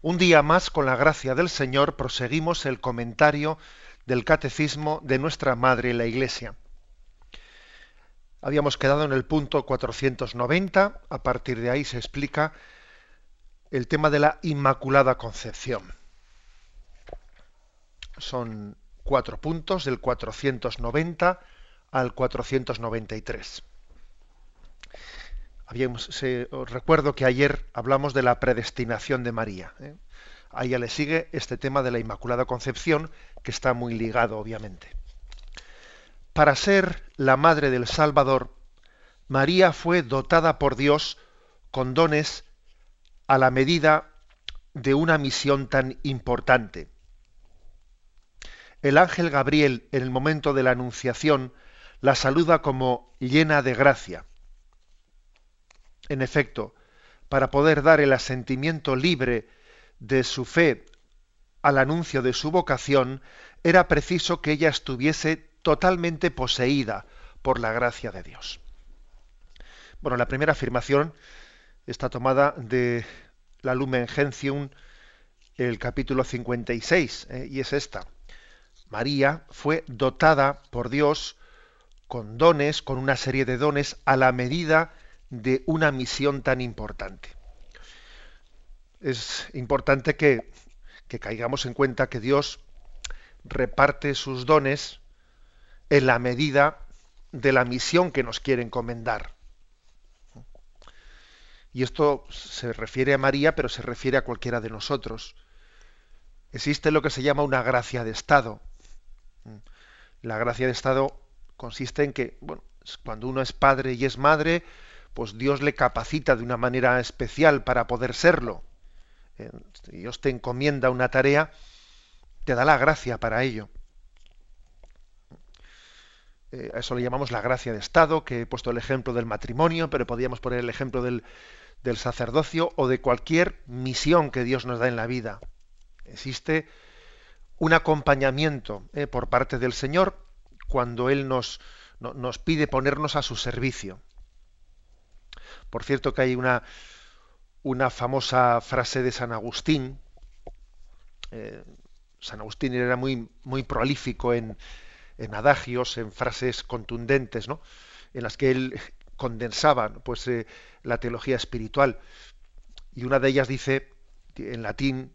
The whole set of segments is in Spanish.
un día más, con la gracia del Señor, proseguimos el comentario del Catecismo de nuestra Madre la Iglesia. Habíamos quedado en el punto 490, a partir de ahí se explica el tema de la Inmaculada Concepción. Son cuatro puntos, del 490 al 493. Os recuerdo que ayer hablamos de la predestinación de María. ¿eh? A ella le sigue este tema de la Inmaculada Concepción, que está muy ligado, obviamente. Para ser la madre del Salvador, María fue dotada por Dios con dones a la medida de una misión tan importante. El ángel Gabriel, en el momento de la Anunciación, la saluda como llena de gracia en efecto, para poder dar el asentimiento libre de su fe al anuncio de su vocación, era preciso que ella estuviese totalmente poseída por la gracia de Dios. Bueno, la primera afirmación está tomada de la Lumen Gentium, el capítulo 56, eh, y es esta. María fue dotada por Dios con dones, con una serie de dones, a la medida de una misión tan importante. Es importante que, caigamos en cuenta que Dios reparte sus dones en la medida de la misión que nos quiere encomendar. Y esto se refiere a María, pero se refiere a cualquiera de nosotros. Existe lo que se llama una gracia de Estado. La gracia de Estado consiste en que, bueno, cuando uno es padre y es madre, pues Dios le capacita de una manera especial para poder serlo. Eh, Dios te encomienda una tarea, te da la gracia para ello. Eh, a eso le llamamos la gracia de Estado, que he puesto el ejemplo del matrimonio, pero podríamos poner el ejemplo del, sacerdocio o de cualquier misión que Dios nos da en la vida. Existe un acompañamiento eh, por parte del Señor cuando Él nos, nos pide ponernos a su servicio. Por cierto que hay una, una famosa frase de San Agustín. Eh, San Agustín era muy, muy prolífico en, en, adagios, en frases contundentes, ¿no? en las que él condensaba pues, eh, la teología espiritual. Y una de ellas dice, en latín,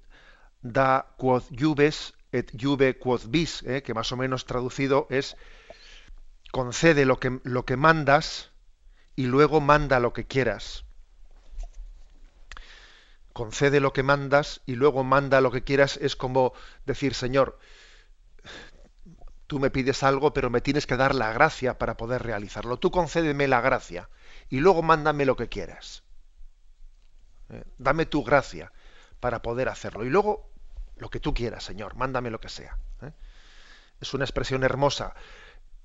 da quod jubes et juve quod vis, eh, que más o menos traducido es concede lo que, lo que mandas y luego manda lo que quieras. Concede lo que mandas y luego manda lo que quieras es como decir, Señor, tú me pides algo, pero me tienes que dar la gracia para poder realizarlo. Tú concédeme la gracia y luego mándame lo que quieras. Eh, dame tu gracia para poder hacerlo. Y luego lo que tú quieras, Señor, mándame lo que sea. ¿eh? Es una expresión hermosa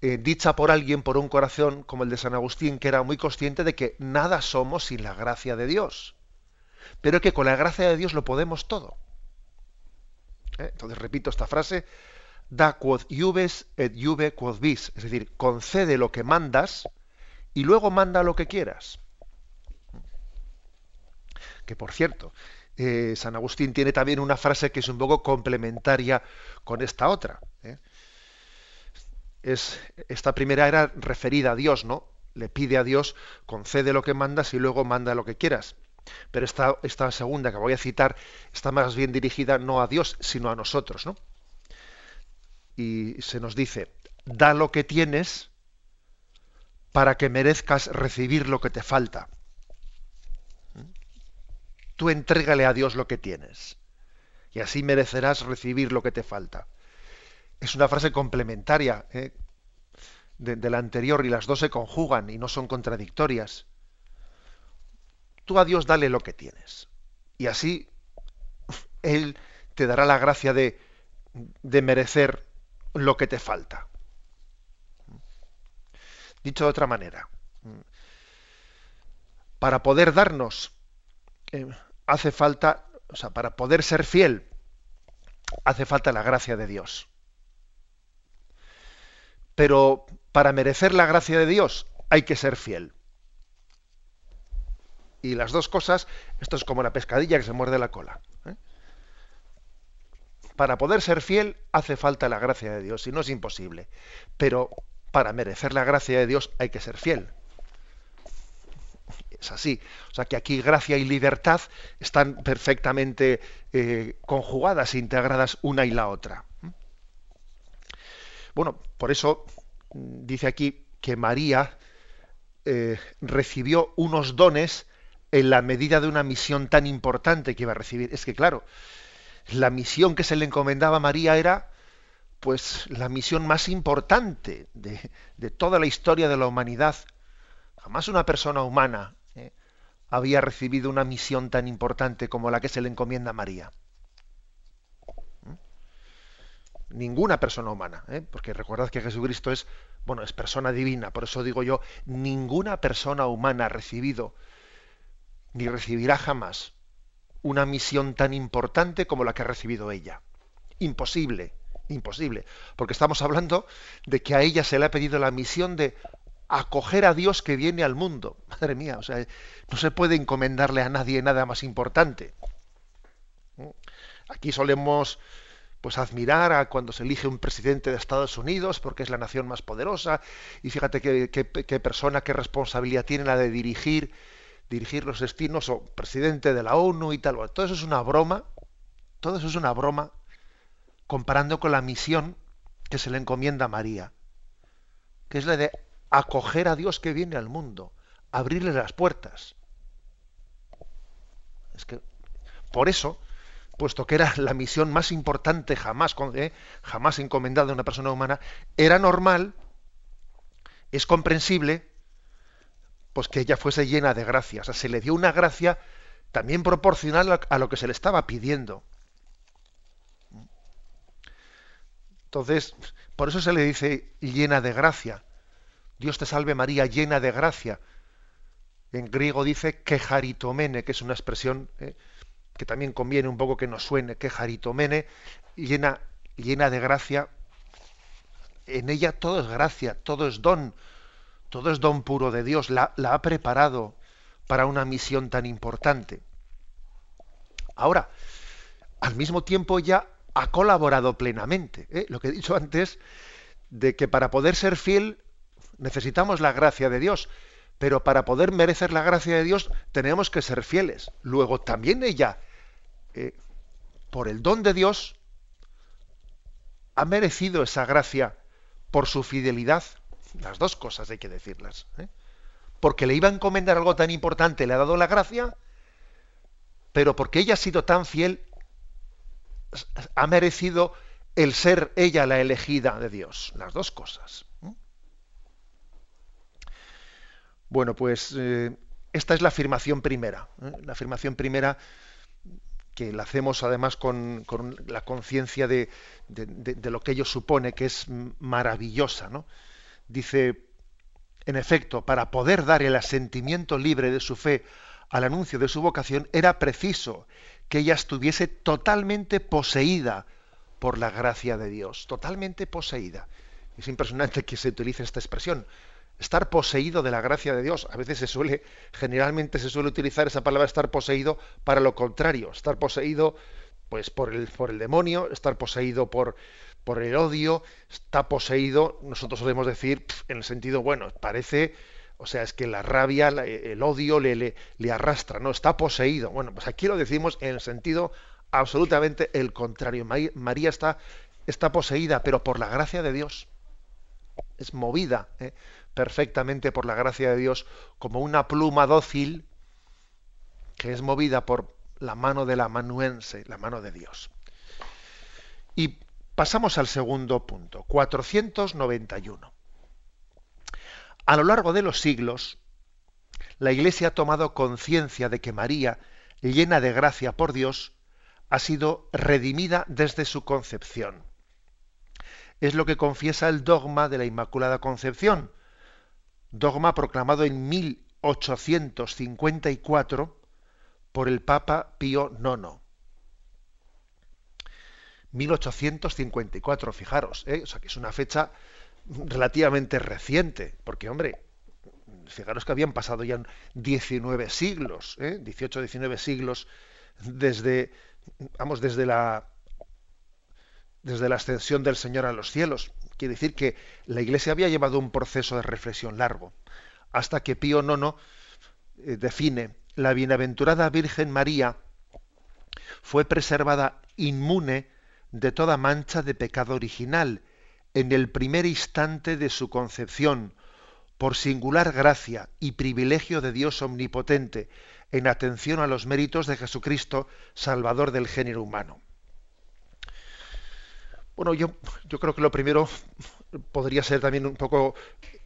eh, dicha por alguien, por un corazón como el de San Agustín, que era muy consciente de que nada somos sin la gracia de Dios, pero que con la gracia de Dios lo podemos todo. ¿Eh? Entonces repito esta frase, da quod iubes et iube quod vis, es decir, concede lo que mandas y luego manda lo que quieras. Que por cierto, eh, San Agustín tiene también una frase que es un poco complementaria con esta otra es, esta primera era referida a Dios, ¿no? Le pide a Dios, concede lo que mandas y luego manda lo que quieras. Pero esta, esta segunda que voy a citar está más bien dirigida no a Dios, sino a nosotros, ¿no? Y se nos dice, da lo que tienes para que merezcas recibir lo que te falta. Tú entrégale a Dios lo que tienes y así merecerás recibir lo que te falta es una frase complementaria ¿eh? de, la anterior y las dos se conjugan y no son contradictorias. Tú a Dios dale lo que tienes y así Él te dará la gracia de de merecer lo que te falta. Dicho de otra manera, para poder darnos eh, hace falta, o sea, para poder ser fiel, hace falta la gracia de Dios. Pero para merecer la gracia de Dios hay que ser fiel. Y las dos cosas, esto es como la pescadilla que se muerde la cola. ¿eh? Para poder ser fiel hace falta la gracia de Dios, y no es imposible. Pero para merecer la gracia de Dios hay que ser fiel. Es así. O sea que aquí gracia y libertad están perfectamente eh, conjugadas, integradas una y la otra. Bueno, por eso mm, dice aquí que María eh, recibió unos dones en la medida de una misión tan importante que iba a recibir. Es que, claro, la misión que se le encomendaba a María era pues la misión más importante de, toda la historia de la humanidad. Jamás una persona humana eh, había recibido una misión tan importante como la que se le encomienda a María. ¿Mm? Ninguna persona humana, ¿eh? porque recordad que Jesucristo es, bueno, es persona divina, por eso digo yo, ninguna persona humana ha recibido ni recibirá jamás una misión tan importante como la que ha recibido ella. Imposible, imposible, porque estamos hablando de que a ella se le ha pedido la misión de acoger a Dios que viene al mundo. Madre mía, o sea, no se puede encomendarle a nadie nada más importante. Aquí solemos pues admirar a cuando se elige un presidente de Estados Unidos porque es la nación más poderosa y fíjate qué, qué persona, qué responsabilidad tiene la de dirigir dirigir los destinos o presidente de la ONU y tal. Todo eso es una broma, todo eso es una broma comparando con la misión que se le encomienda a María, que es la de acoger a Dios que viene al mundo, abrirle las puertas. Es que por eso, puesto que era la misión más importante jamás, eh, jamás encomendada a una persona humana, era normal, es comprensible pues que ella fuese llena de gracia. O sea, se le dio una gracia también proporcional a lo que se le estaba pidiendo. Entonces, por eso se le dice llena de gracia. Dios te salve María, llena de gracia. En griego dice quejaritomene, que es una expresión eh, que también conviene un poco que nos suene, quejaritomene, llena, llena de gracia. En ella todo es gracia, todo es don, todo es don puro de Dios, la, ha preparado para una misión tan importante. Ahora, al mismo tiempo ya ha colaborado plenamente. ¿eh? Lo que he dicho antes, de que para poder ser fiel necesitamos la gracia de Dios, pero para poder merecer la gracia de Dios tenemos que ser fieles. Luego también ella, eh, por el don de Dios, ha merecido esa gracia por su fidelidad. Las dos cosas hay que decirlas. ¿eh? Porque le iba a encomendar algo tan importante, le ha dado la gracia, pero porque ella ha sido tan fiel, ha merecido el ser ella la elegida de Dios. Las dos cosas. ¿eh? Bueno, pues eh, esta es la afirmación primera. La afirmación primera que la hacemos además con, la conciencia de, de, lo que ello supone, que es maravillosa, ¿no? dice, en efecto, para poder dar el asentimiento libre de su fe al anuncio de su vocación, era preciso que ella estuviese totalmente poseída por la gracia de Dios, totalmente poseída. Es impresionante que se utilice esta expresión, estar poseído de la gracia de Dios. A veces se suele, generalmente se suele utilizar esa palabra estar poseído para lo contrario, estar poseído pues por el, por el demonio, estar poseído por, por el odio, está poseído, nosotros solemos decir, en el sentido, bueno, parece, o sea, es que la rabia, el odio le, le, le, arrastra, ¿no? Está poseído. Bueno, pues aquí lo decimos en el sentido absolutamente el contrario. María está, está poseída, pero por la gracia de Dios. Es movida ¿eh? Perfectamente por la gracia de Dios, como una pluma dócil que es movida por la mano del amanuense, la mano de Dios. Y Pasamos al segundo punto, 491. A lo largo de los siglos, la Iglesia ha tomado conciencia de que María, llena de gracia por Dios, ha sido redimida desde su concepción. Es lo que confiesa el dogma de la Inmaculada Concepción, dogma proclamado en 1854 por el Papa Pío IX. 1854, fijaros, ¿eh? o sea que es una fecha relativamente reciente, porque hombre, fijaros que habían pasado ya 19 siglos, ¿eh? 18, 19 siglos desde, vamos, desde la desde la ascensión del Señor a los cielos. Quiere decir que la Iglesia había llevado un proceso de reflexión largo, hasta que Pío IX eh, define la bienaventurada Virgen María fue preservada inmune de toda mancha de pecado original en el primer instante de su concepción, por singular gracia y privilegio de Dios omnipotente, en atención a los méritos de Jesucristo, Salvador del género humano. Bueno, yo, creo que lo primero podría ser también un poco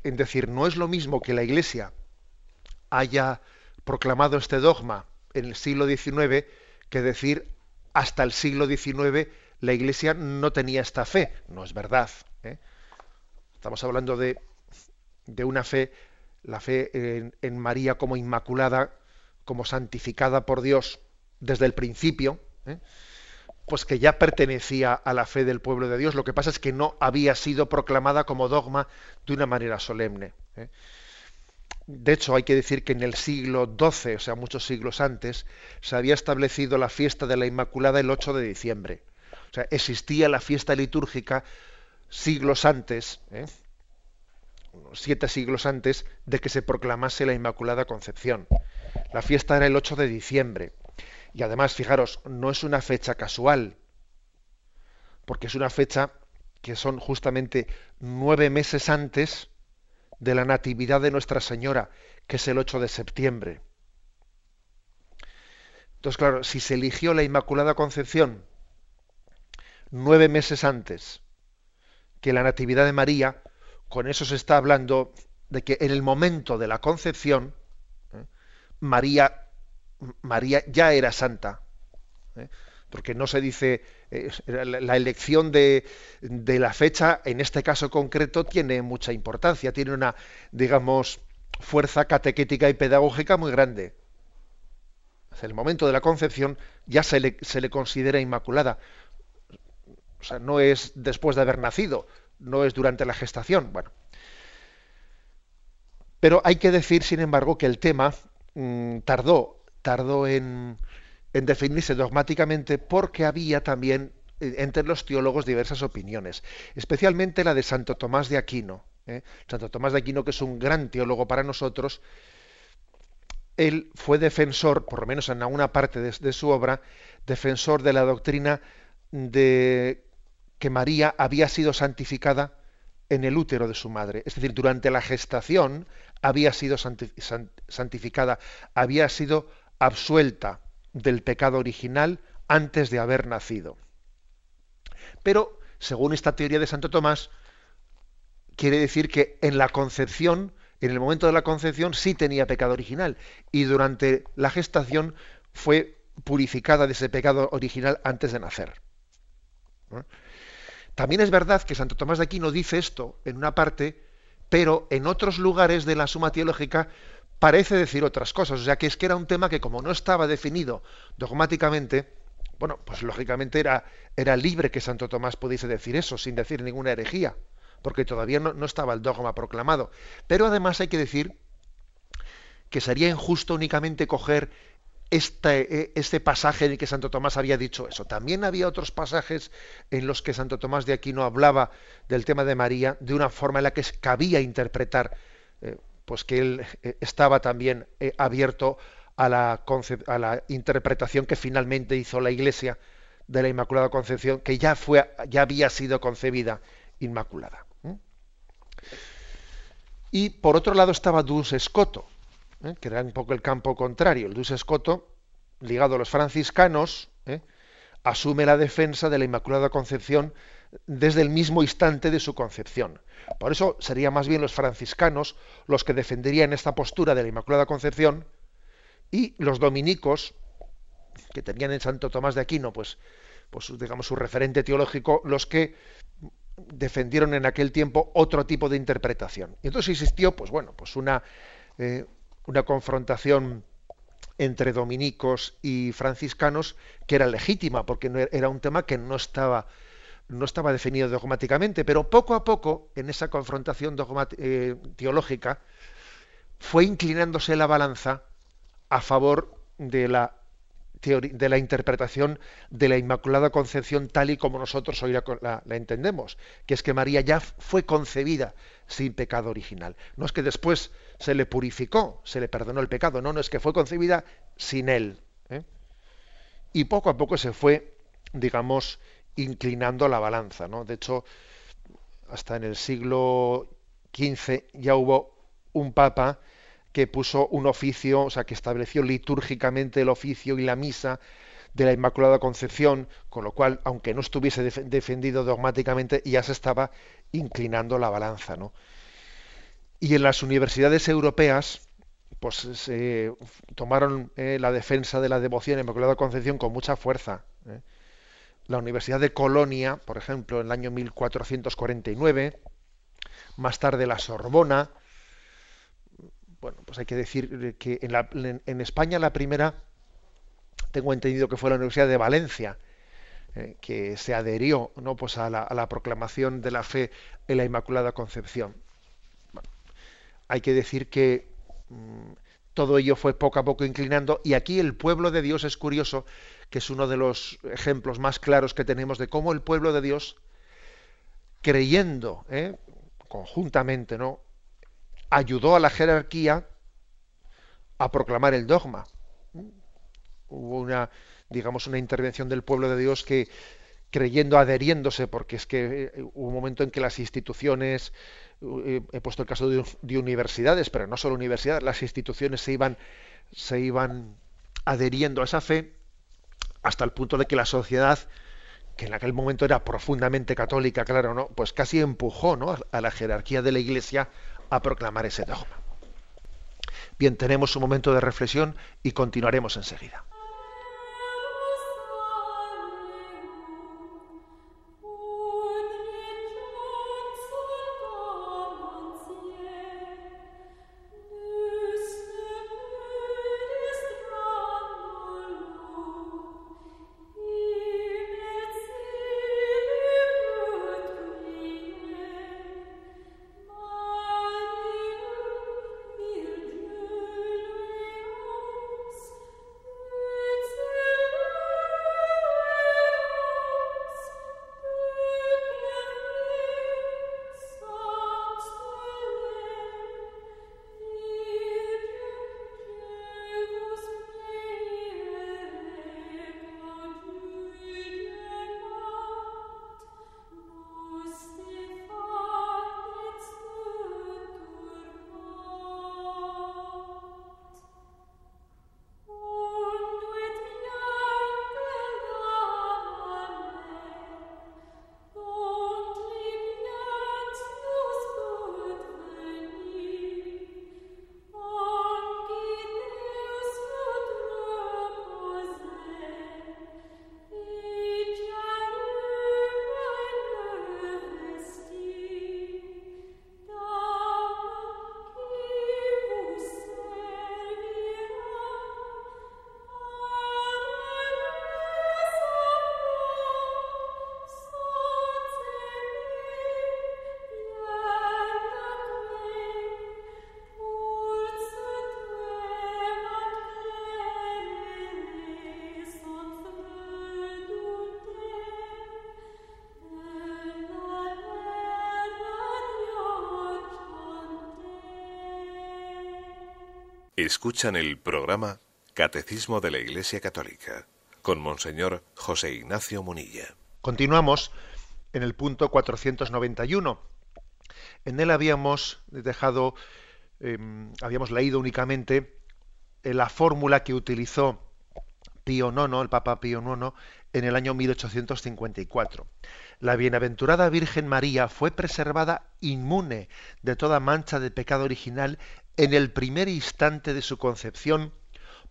en decir, no es lo mismo que la Iglesia haya proclamado este dogma en el siglo XIX que decir hasta el siglo XIX la Iglesia no tenía esta fe. No es verdad. ¿eh? Estamos hablando de, de, una fe, la fe en, María como inmaculada, como santificada por Dios desde el principio, ¿eh? Pues que ya pertenecía a la fe del pueblo de Dios. Lo que pasa es que no había sido proclamada como dogma de una manera solemne. ¿eh? De hecho, hay que decir que en el siglo XII, o sea, muchos siglos antes, se había establecido la fiesta de la Inmaculada el 8 de diciembre. O sea, existía la fiesta litúrgica siglos antes, ¿eh? siete siglos antes de que se proclamase la Inmaculada Concepción. La fiesta era el 8 de diciembre. Y además, fijaros, no es una fecha casual, porque es una fecha que son justamente nueve meses antes de la Natividad de Nuestra Señora, que es el 8 de septiembre. Entonces, claro, si se eligió la Inmaculada Concepción nueve meses antes que la Natividad de María, con eso se está hablando de que en el momento de la concepción, ¿eh? María, María ya era santa. ¿eh? Porque no se dice, eh, la elección de, la fecha, en este caso concreto, tiene mucha importancia, tiene una, digamos, fuerza catequética y pedagógica muy grande. En el momento de la concepción ya se le, se le considera inmaculada. O sea, no es después de haber nacido, no es durante la gestación. Bueno. Pero hay que decir, sin embargo, que el tema mm, tardó, tardó en, definirse dogmáticamente porque había también eh, entre los teólogos diversas opiniones, especialmente la de Santo Tomás de Aquino. ¿eh? Santo Tomás de Aquino, que es un gran teólogo para nosotros, él fue defensor, por lo menos en alguna parte de su obra, defensor de la doctrina de que María había sido santificada en el útero de su madre. Es decir, durante la gestación había sido santificada, había sido absuelta del pecado original antes de haber nacido. Pero, según esta teoría de Santo Tomás, quiere decir que en la concepción, en el momento de la concepción, sí tenía pecado original y durante la gestación fue purificada de ese pecado original antes de nacer. También es verdad que Santo Tomás de Aquino dice esto en una parte, pero en otros lugares de la Suma Teológica parece decir otras cosas. O sea, que es que era un tema que como no estaba definido dogmáticamente, bueno, pues lógicamente era, era libre que Santo Tomás pudiese decir eso sin decir ninguna herejía, porque todavía no, estaba el dogma proclamado. Pero además hay que decir que sería injusto únicamente coger este, este, pasaje en el que Santo Tomás había dicho eso. También había otros pasajes en los que Santo Tomás de Aquino hablaba del tema de María de una forma en la que cabía interpretar, eh, pues que él eh, estaba también abierto a la, a la, interpretación que finalmente hizo la Iglesia de la Inmaculada Concepción, que ya, fue, ya había sido concebida inmaculada. Y por otro lado estaba Dulce Escoto, ¿eh? que era un poco el campo contrario. El Duce Escoto, ligado a los franciscanos, ¿eh? asume la defensa de la Inmaculada Concepción desde el mismo instante de su concepción. Por eso serían más bien los franciscanos los que defenderían esta postura de la Inmaculada Concepción y los dominicos que tenían en Santo Tomás de Aquino, pues, pues digamos su referente teológico, los que defendieron en aquel tiempo otro tipo de interpretación. Y entonces existió, pues bueno, pues una, eh, una confrontación entre dominicos y franciscanos que era legítima, porque era un tema que no estaba, no estaba definido dogmáticamente, pero poco a poco, en esa confrontación eh, teológica, fue inclinándose la balanza a favor de la de la interpretación de la Inmaculada Concepción tal y como nosotros hoy la, entendemos, que es que María ya fue concebida sin pecado original. No es que después se le purificó, se le perdonó el pecado, no, no es que fue concebida sin él. ¿eh? Y poco a poco se fue, digamos, inclinando la balanza. ¿no? De hecho, hasta en el siglo XV ya hubo un papa que puso un oficio, o sea, que estableció litúrgicamente el oficio y la misa de la Inmaculada Concepción, con lo cual, aunque no estuviese defendido dogmáticamente, ya se estaba inclinando la balanza, ¿no? Y en las universidades europeas, pues se tomaron eh, la defensa de la devoción a la Inmaculada Concepción con mucha fuerza. ¿eh? La Universidad de Colonia, por ejemplo, en el año 1449, más tarde la Sorbona, bueno, pues hay que decir que en, España la primera, tengo entendido que fue la Universidad de Valencia, eh, que se adherió ¿no? pues a, la, proclamación de la fe en la Inmaculada Concepción. hay que decir que mm, todo ello fue poco a poco inclinando y aquí el pueblo de Dios es curioso, que es uno de los ejemplos más claros que tenemos de cómo el pueblo de Dios, creyendo ¿eh? conjuntamente, ¿no? ayudó a la jerarquía a proclamar el dogma. Hubo una, digamos, una intervención del pueblo de Dios que, creyendo, adheriéndose, porque es que eh, hubo un momento en que las instituciones, eh, he puesto el caso de, universidades, pero no solo universidades, las instituciones se iban, se iban adheriendo a esa fe hasta el punto de que la sociedad, que en aquel momento era profundamente católica, claro, ¿no? Pues casi empujó ¿no? a la jerarquía de la Iglesia a proclamar ese dogma. Bien, tenemos un momento de reflexión y continuaremos enseguida. Escuchan el programa Catecismo de la Iglesia Católica con Monseñor José Ignacio Munilla. Continuamos en el punto 491. En él habíamos dejado, em, habíamos leído únicamente la fórmula que utilizó Pío IX, el Papa Pío IX, en el año 1854. La bienaventurada Virgen María fue preservada inmune de toda mancha de pecado original en el primer instante de su concepción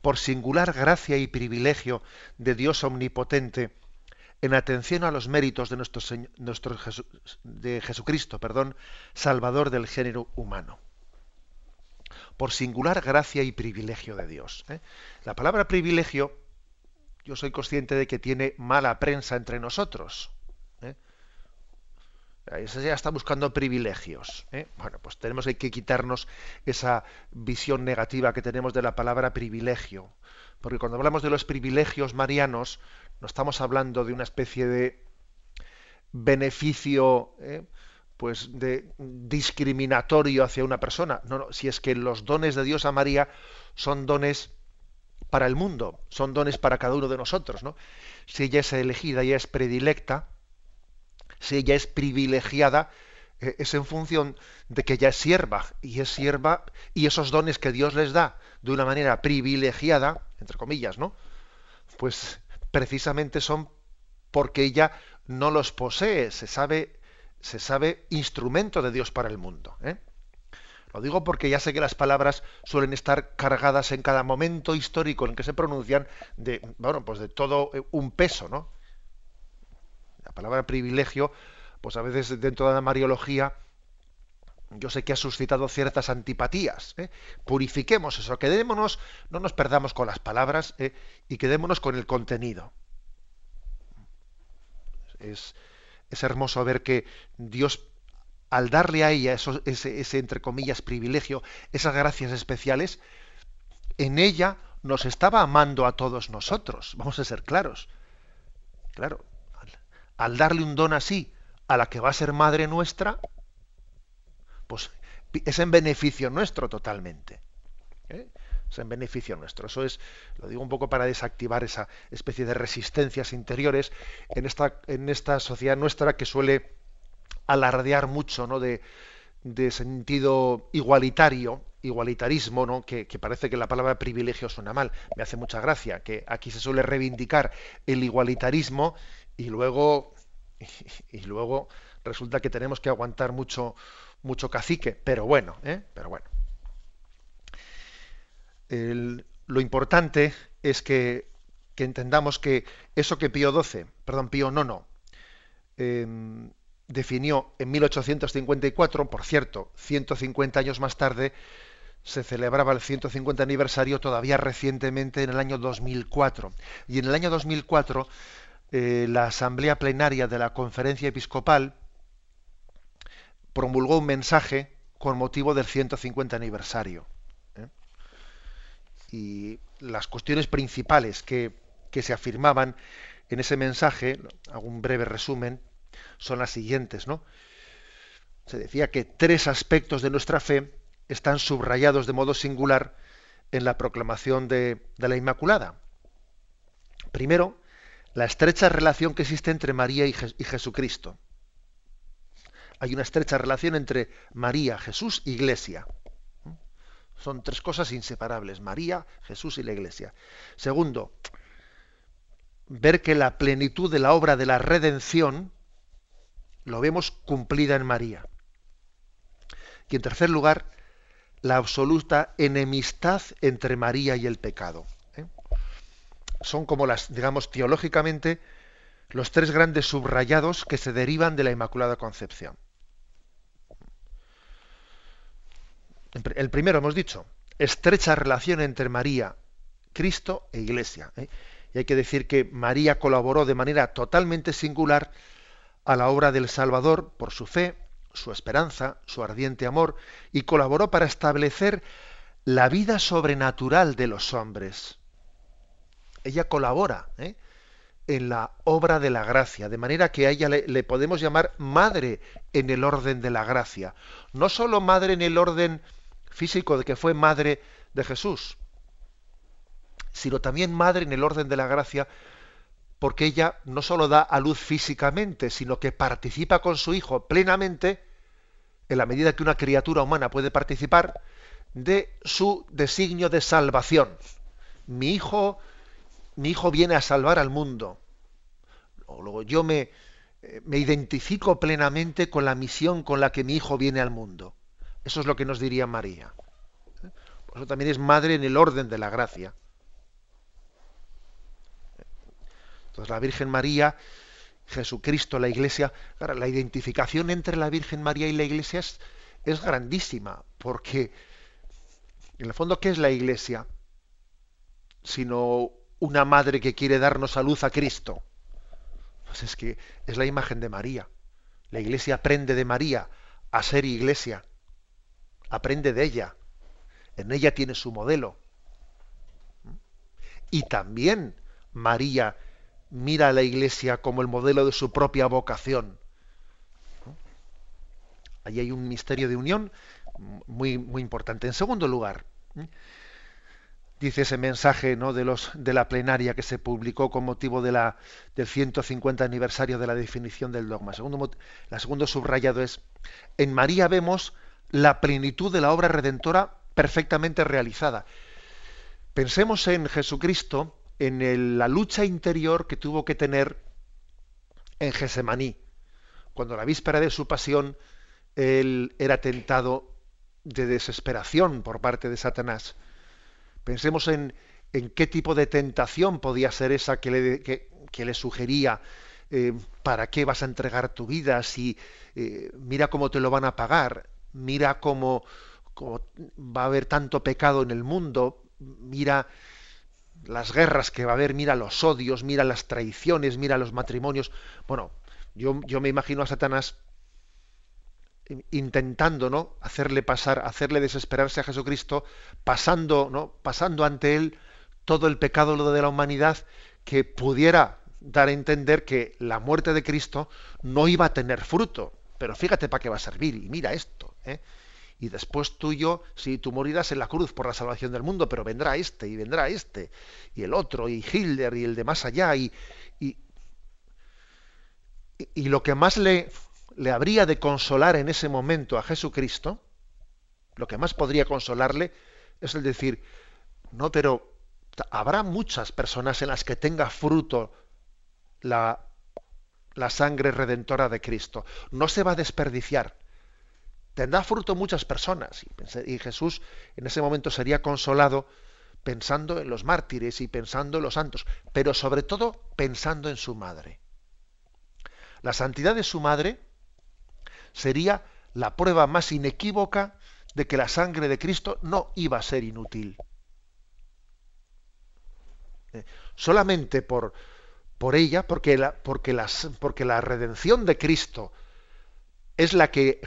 por singular gracia y privilegio de Dios omnipotente, en atención a los méritos de, nuestro, nuestro Jesucristo, Salvador del género humano. Por singular gracia y privilegio de Dios. ¿eh? La palabra privilegio, yo soy consciente de que tiene mala prensa entre nosotros. ¿eh? ya está buscando privilegios. ¿eh? Bueno, pues tenemos que quitarnos esa visión negativa que tenemos de la palabra privilegio. Porque cuando hablamos de los privilegios marianos, no estamos hablando de una especie de beneficio ¿eh? pues de discriminatorio hacia una persona. No, no, si es que los dones de Dios a María son dones para el mundo, son dones para cada uno de nosotros, ¿no? Si ella es elegida, ella es predilecta, si ella es privilegiada, eh, es en función de que ella es sierva, y es sierva, y esos dones que Dios les da de una manera privilegiada, entre comillas, ¿no? Pues precisamente son porque ella no los posee, se sabe, se sabe instrumento de Dios para el mundo. ¿eh? Lo digo porque ya sé que las palabras suelen estar cargadas en cada momento histórico en que se pronuncian de, bueno, pues de todo eh, un peso, ¿no? La palabra privilegio, pues a veces dentro de la mariología, yo sé que ha suscitado ciertas antipatías. ¿eh? Purifiquemos eso, quedémonos, no nos perdamos con las palabras ¿eh? y quedémonos con el contenido. Es, hermoso ver que Dios, al darle a ella ese, entre comillas, privilegio, esas gracias especiales, en ella nos estaba amando a todos nosotros. Vamos a ser claros. Claro, al darle un don así a la que va a ser madre nuestra, pues es en beneficio nuestro totalmente. ¿eh? Es en beneficio nuestro. Eso es, lo digo un poco para desactivar esa especie de resistencias interiores en esta, en esta sociedad nuestra que suele alardear mucho ¿no? de, sentido igualitario, igualitarismo, ¿no? Que, parece que la palabra privilegio suena mal. Me hace mucha gracia que aquí se suele reivindicar el igualitarismo y luego, y luego resulta que tenemos que aguantar mucho, mucho cacique, pero bueno, ¿eh? pero bueno. lo importante es que, entendamos que eso que Pío XII, perdón, Pío IX, definió en 1854, por cierto, 150 años más tarde, se celebraba el 150 aniversario todavía recientemente en el año 2004. Y en el año 2004, eh, la Asamblea Plenaria de la Conferencia Episcopal promulgó un mensaje con motivo del 150 aniversario. ¿eh? Y las cuestiones principales que, se afirmaban en ese mensaje, hago un breve resumen, son las siguientes, ¿no? Se decía que tres aspectos de nuestra fe están subrayados de modo singular en la proclamación de, la Inmaculada. Primero, la estrecha relación que existe entre María y, y Jesucristo hay una estrecha relación entre María, Jesús y Iglesia. Son tres cosas inseparables, María, Jesús y la Iglesia. Segundo, ver que la plenitud de la obra de la redención lo vemos cumplida en María. Y en tercer lugar, la absoluta enemistad entre María y el pecado. ¿eh? Son como las, digamos, teológicamente, los tres grandes subrayados que se derivan de la Inmaculada Concepción. El primero hemos dicho, estrecha relación entre María, Cristo e Iglesia. ¿eh? Y hay que decir que María colaboró de manera totalmente singular a la obra del Salvador por su fe, su esperanza, su ardiente amor, y colaboró para establecer la vida sobrenatural de los hombres. Ella colabora ¿eh? en la obra de la gracia, de manera que a ella le, podemos llamar madre en el orden de la gracia. No solo madre en el orden físico de que fue madre de Jesús, sino también madre en el orden de la gracia, porque ella no solo da a luz físicamente, sino que participa con su hijo plenamente, en la medida que una criatura humana puede participar, de su designio de salvación. Mi hijo, mi hijo viene a salvar al mundo. Luego yo me, eh, me identifico plenamente con la misión con la que mi hijo viene al mundo. Eso es lo que nos diría María. Por eso también es madre en el orden de la gracia. Entonces la Virgen María, Jesucristo, la Iglesia, la identificación entre la Virgen María y la Iglesia es, grandísima, porque en el fondo, ¿qué es la Iglesia? Sino una madre que quiere darnos a luz a Cristo. Pues es que es la imagen de María. La Iglesia aprende de María a ser Iglesia. Aprende de ella. En ella tiene su modelo. Y también María mira a la Iglesia como el modelo de su propia vocación. Allí hay un misterio de unión muy, muy importante. En segundo lugar, dice ese mensaje ¿no? de, los, de la plenaria que se publicó con motivo de la, del 150 aniversario de la definición del dogma. Segundo, la segundo subrayado es, en María vemos la plenitud de la obra redentora perfectamente realizada. Pensemos en Jesucristo, en la lucha interior que tuvo que tener en Gesemaní, cuando la víspera de su pasión él era tentado de desesperación por parte de Satanás. Pensemos en, en qué tipo de tentación podía ser esa que le, sugería eh, para qué vas a entregar tu vida si eh, mira cómo te lo van a pagar, mira cómo, va a haber tanto pecado en el mundo, mira las guerras que va a haber, mira los odios, mira las traiciones, mira los matrimonios. Bueno, yo, yo me imagino a Satanás intentando ¿no? hacerle pasar, hacerle desesperarse a Jesucristo, pasando, ¿no? pasando ante él todo el pecado de la humanidad que pudiera dar a entender que la muerte de Cristo no iba a tener fruto. Pero fíjate para qué va a servir, y mira esto. ¿eh? Y después tuyo, si tú morirás en la cruz por la salvación del mundo, pero vendrá este, y vendrá este, y el otro, y Hilder, y el de más allá, y, y, y lo que más le, le habría de consolar en ese momento a Jesucristo, lo que más podría consolarle es el decir, no, pero habrá muchas personas en las que tenga fruto la, la sangre redentora de Cristo. No se va a desperdiciar. Tendrá fruto muchas personas. Y, Jesús en ese momento sería consolado pensando en los mártires y pensando en los santos, pero sobre todo pensando en su madre. La santidad de su madre sería la prueba más inequívoca de que la sangre de Cristo no iba a ser inútil. Eh, solamente por, por ella, porque la, porque, las, porque la redención de Cristo es la que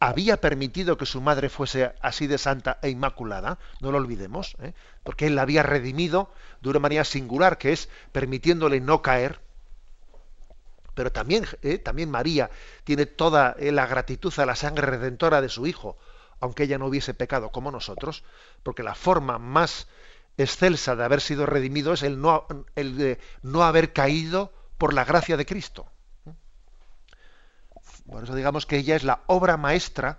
había permitido que su madre fuese así de santa e inmaculada, no lo olvidemos, ¿eh? porque él la había redimido de una manera singular, que es permitiéndole no caer, pero también, eh, también María tiene toda eh, la gratitud a la sangre redentora de su Hijo, aunque ella no hubiese pecado como nosotros, porque la forma más excelsa de haber sido redimido es el no, el de no haber caído por la gracia de Cristo. Por eso digamos que ella es la obra maestra,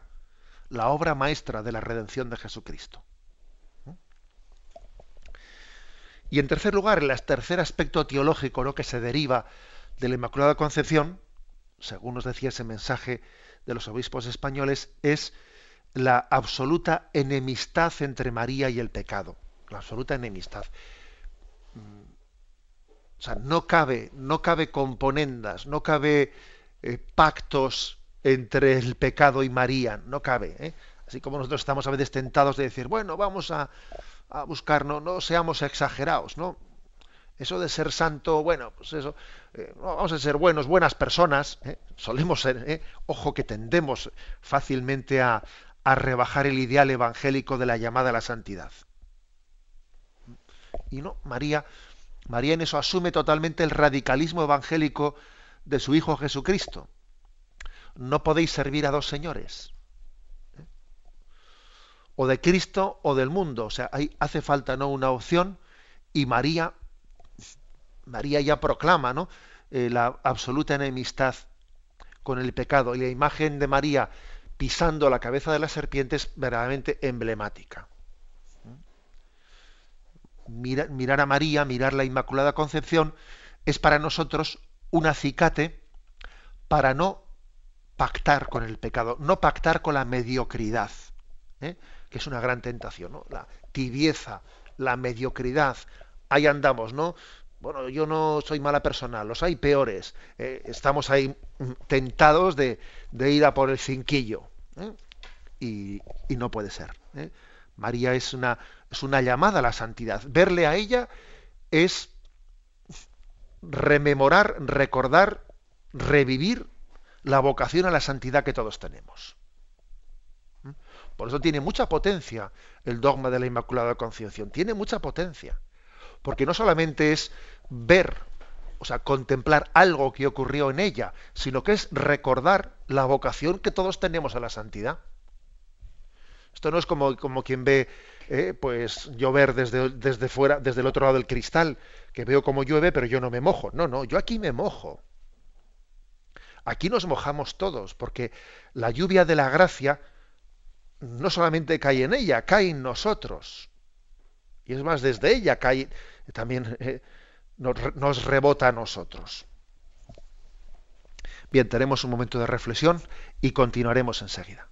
la obra maestra de la redención de Jesucristo. Y en tercer lugar, el tercer aspecto teológico ¿no? que se deriva de la Inmaculada Concepción, según nos decía ese mensaje de los obispos españoles, es la absoluta enemistad entre María y el pecado. La absoluta enemistad. Mm, o sea, no cabe, no cabe componendas, no cabe eh, pactos entre el pecado y María, no cabe. ¿eh? Así como nosotros estamos a veces tentados de decir, bueno, vamos a, a buscar, no, seamos exagerados, ¿no? Eso de ser santo, bueno, pues eso, eh, vamos a ser buenos, buenas personas, ¿eh? solemos ser, ¿eh? ojo que tendemos fácilmente a, rebajar el ideal evangélico de la llamada a la santidad. Y no, María, María en eso asume totalmente el radicalismo evangélico de su Hijo Jesucristo. No podéis servir a dos señores. O de Cristo o del mundo. O sea, ahí hace falta no una opción y María María ya proclama ¿no? Eh, la absoluta enemistad con el pecado y la imagen de María pisando la cabeza de la serpiente es verdaderamente emblemática. mirar a María, mirar la Inmaculada Concepción, es para nosotros un acicate para no pactar con el pecado, no pactar con la mediocridad, ¿eh? que es una gran tentación, ¿no? la tibieza, la mediocridad, ahí andamos, ¿no? bueno, yo no soy mala persona, los hay peores. Eh, estamos ahí mm, tentados de, ir a por el cinquillo. ¿eh? Y, no puede ser. ¿eh? María es una, es una llamada a la santidad. Verle a ella es rememorar, recordar, revivir la vocación a la santidad que todos tenemos. Por eso tiene mucha potencia el dogma de la Inmaculada Concepción. Tiene mucha potencia. Porque no solamente es ver, o sea, contemplar algo que ocurrió en ella, sino que es recordar la vocación que todos tenemos a la santidad. Esto no es como, como quien ve eh, pues llover desde, desde fuera, desde el otro lado del cristal, que veo como llueve, pero yo no me mojo. No, no, yo aquí me mojo. Aquí nos mojamos todos, porque la lluvia de la gracia no solamente cae en ella, cae en nosotros. Y es más, desde ella cae, también eh, nos, rebota a nosotros. Bien, tenemos un momento de reflexión y continuaremos enseguida.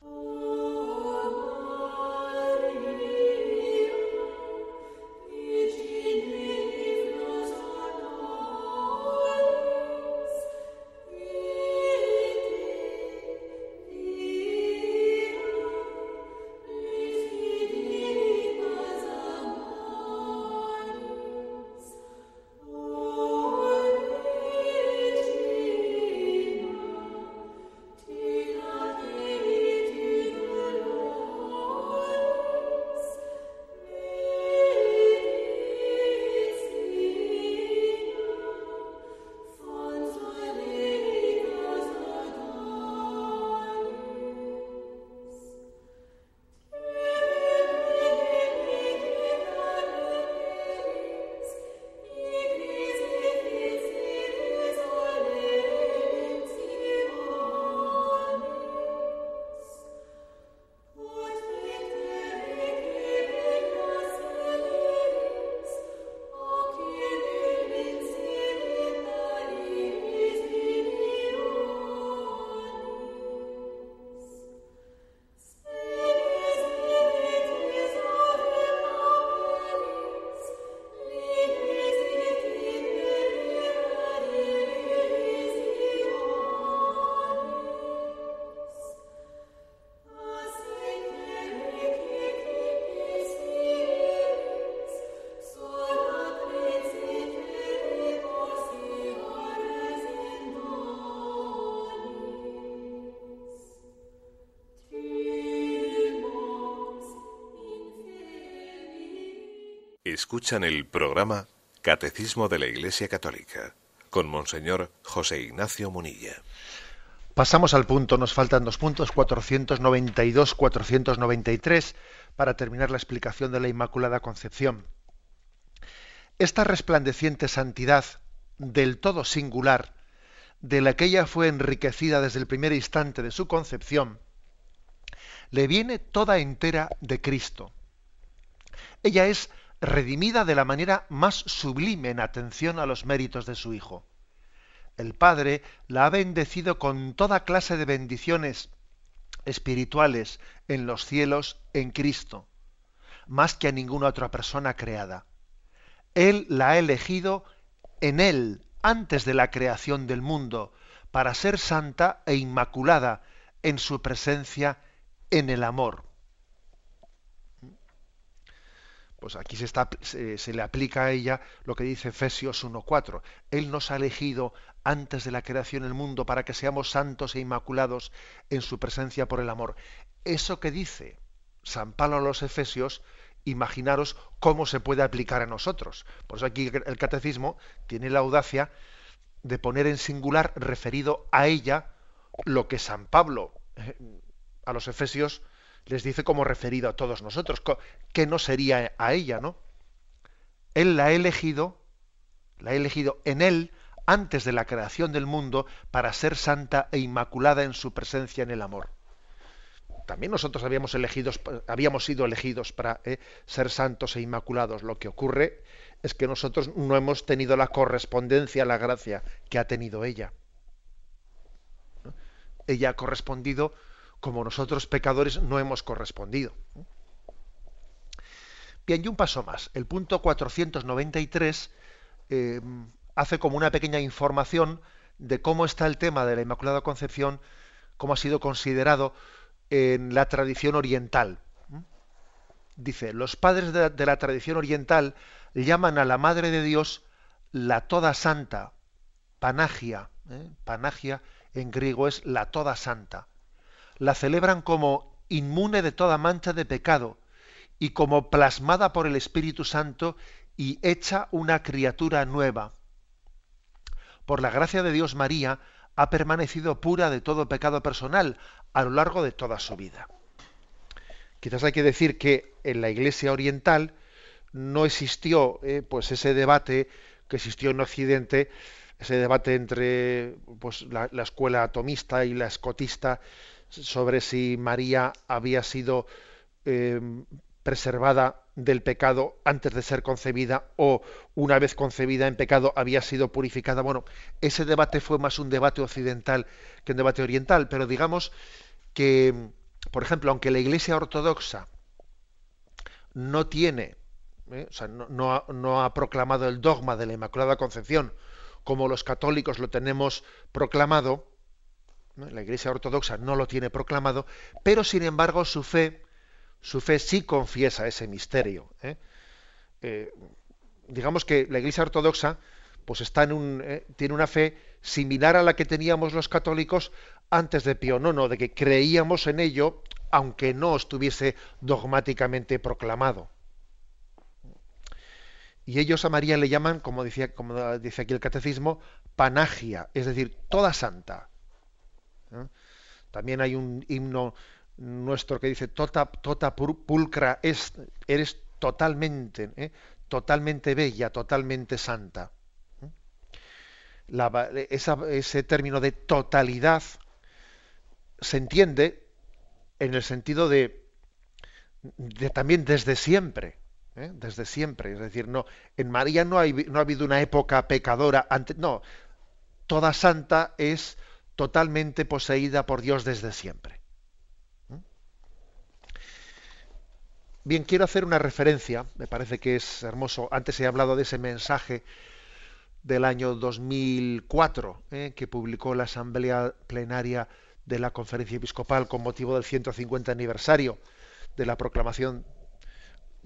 Escuchan el programa Catecismo de la Iglesia Católica con Monseñor José Ignacio Munilla. Pasamos al punto, nos faltan dos puntos, 492-493, para terminar la explicación de la Inmaculada Concepción. Esta resplandeciente santidad, del todo singular, de la que ella fue enriquecida desde el primer instante de su concepción, le viene toda entera de Cristo. Ella es redimida de la manera más sublime en atención a los méritos de su Hijo. El Padre la ha bendecido con toda clase de bendiciones espirituales en los cielos en Cristo, más que a ninguna otra persona creada. Él la ha elegido en Él antes de la creación del mundo, para ser santa e inmaculada en su presencia en el amor. Pues aquí se, le aplica a ella lo que dice Efesios 1.4. Él nos ha elegido antes de la creación del mundo para que seamos santos e inmaculados en su presencia por el amor. Eso que dice San Pablo a los Efesios, imaginaros cómo se puede aplicar a nosotros. Por eso aquí el catecismo tiene la audacia de poner en singular referido a ella lo que San Pablo eh, a los Efesios les dice como referido a todos nosotros, que no sería a ella, ¿no? Él la ha elegido, la ha elegido en él antes de la creación del mundo para ser santa e inmaculada en su presencia en el amor. También nosotros habíamos, elegidos, habíamos sido elegidos para eh, ser santos e inmaculados. Lo que ocurre es que nosotros no hemos tenido la correspondencia a la gracia que ha tenido ella. Ella ha correspondido como nosotros pecadores no hemos correspondido. Bien, y un paso más. El punto 493 eh, hace como una pequeña información de cómo está el tema de la Inmaculada Concepción, cómo ha sido considerado en la tradición oriental. Dice, los padres de la, tradición oriental llaman a la Madre de Dios la Toda Santa, Panagia. ¿eh? Panagia en griego es la Toda Santa. La celebran como inmune de toda mancha de pecado y como plasmada por el Espíritu Santo y hecha una criatura nueva. Por la gracia de Dios María ha permanecido pura de todo pecado personal a lo largo de toda su vida. Quizás hay que decir que en la Iglesia Oriental no existió eh, pues ese debate que existió en Occidente, ese debate entre pues, la, escuela atomista y la escotista sobre si María había sido eh, preservada del pecado antes de ser concebida o una vez concebida en pecado había sido purificada. Bueno, ese debate fue más un debate occidental que un debate oriental, pero digamos que, por ejemplo, aunque la Iglesia ortodoxa no tiene, ¿eh? o sea, no, ha, proclamado el dogma de la Inmaculada Concepción como los católicos lo tenemos proclamado, la Iglesia ortodoxa no lo tiene proclamado, pero sin embargo su fe su fe sí confiesa ese misterio. ¿eh? Eh, digamos que la Iglesia Ortodoxa pues está en un, eh, tiene una fe similar a la que teníamos los católicos antes de Pío IX, de que creíamos en ello aunque no estuviese dogmáticamente proclamado. Y ellos a María le llaman, como, decía, como dice aquí el catecismo, panagia, es decir, toda santa. También hay un himno nuestro que dice tota, tota pulcra es, eres totalmente, ¿eh? totalmente bella, totalmente santa. ese término de totalidad se entiende en el sentido de, también desde siempre, ¿eh? desde siempre. Es decir, no, en María no, no ha habido una época pecadora antes, no, toda santa es totalmente poseída por Dios desde siempre. Bien, quiero hacer una referencia, me parece que es hermoso. Antes he hablado de ese mensaje del año 2004 eh, que publicó la Asamblea Plenaria de la Conferencia Episcopal con motivo del 150 aniversario de la proclamación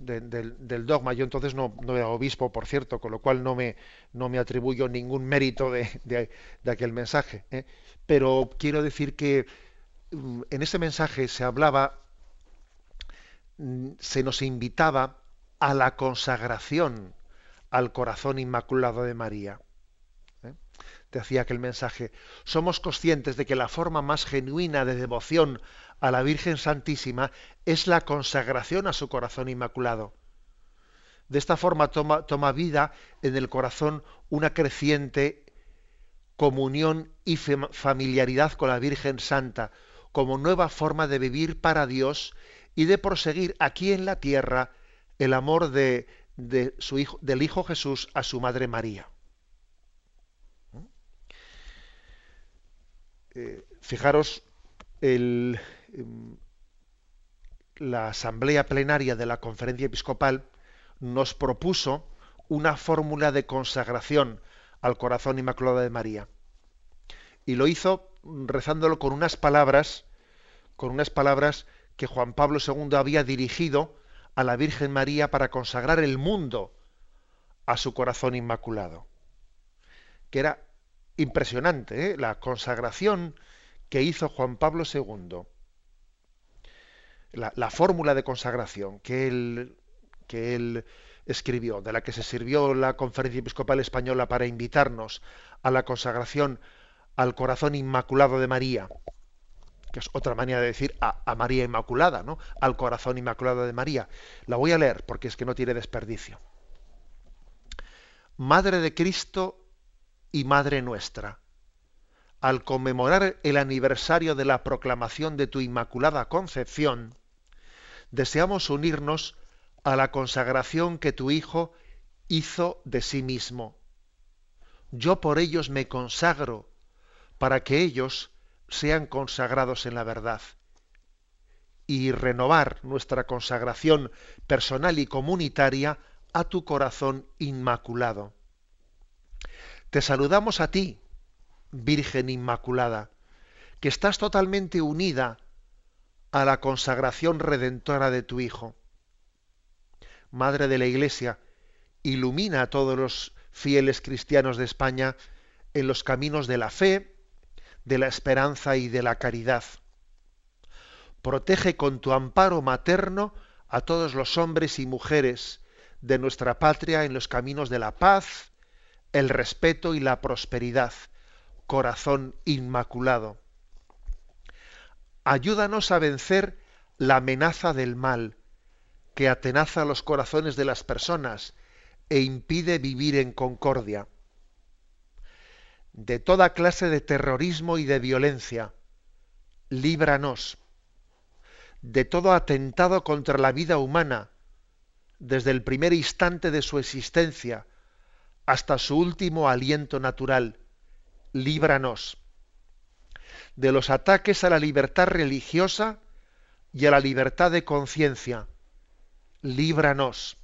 del dogma. Yo entonces no, era obispo, por cierto, con lo cual no me, no me atribuyo ningún mérito de, aquel mensaje. Eh. Pero quiero decir que mm, en ese mensaje se hablaba Mm, se nos invitaba a la consagración al corazón inmaculado de María. Decía aquel mensaje, somos conscientes de que la forma más genuina de devoción a la Virgen Santísima es la consagración a su corazón inmaculado. De esta forma toma, toma vida en el corazón una creciente comunión y familiaridad con la Virgen Santa, como nueva forma de vivir para Dios y de proseguir aquí en la tierra el amor de, su hijo, del Hijo Jesús a su Madre María. Eh, fijaros, em, la Asamblea Plenaria de la Conferencia Episcopal nos propuso una fórmula de consagración al corazón inmaculado de María. Y lo hizo rezándolo con unas palabras, con unas palabras que Juan Pablo II había dirigido a la Virgen María para consagrar el mundo a su corazón inmaculado. Que era impresionante ¿eh? la consagración que hizo Juan Pablo II. La, fórmula de consagración que él, que él escribió, de la que se sirvió la Conferencia Episcopal Española para invitarnos a la consagración al corazón inmaculado de María que es otra manera de decir a, María Inmaculada, ¿no? Al corazón inmaculado de María. La voy a leer porque es que no tiene desperdicio. Madre de Cristo y Madre nuestra, al conmemorar el aniversario de la proclamación de tu Inmaculada Concepción, deseamos unirnos a la consagración que tu Hijo hizo de sí mismo. Yo por ellos me consagro, para que ellos, sean consagrados en la verdad y renovar nuestra consagración personal y comunitaria a tu corazón inmaculado. Te saludamos a ti, Virgen Inmaculada, que estás totalmente unida a la consagración redentora de tu Hijo. Madre de la Iglesia, ilumina a todos los fieles cristianos de España en los caminos de la fe, de la esperanza y de la caridad. Protege con tu amparo materno a todos los hombres y mujeres de nuestra patria en los caminos de la paz, el respeto y la prosperidad. Corazón inmaculado. Ayúdanos a vencer la amenaza del mal, que atenaza los corazones de las personas e impide vivir en concordia. De toda clase de terrorismo y de violencia, líbranos. De todo atentado contra la vida humana, desde el primer instante de su existencia hasta su último aliento natural, líbranos. De los ataques a la libertad religiosa y a la libertad de conciencia, líbranos.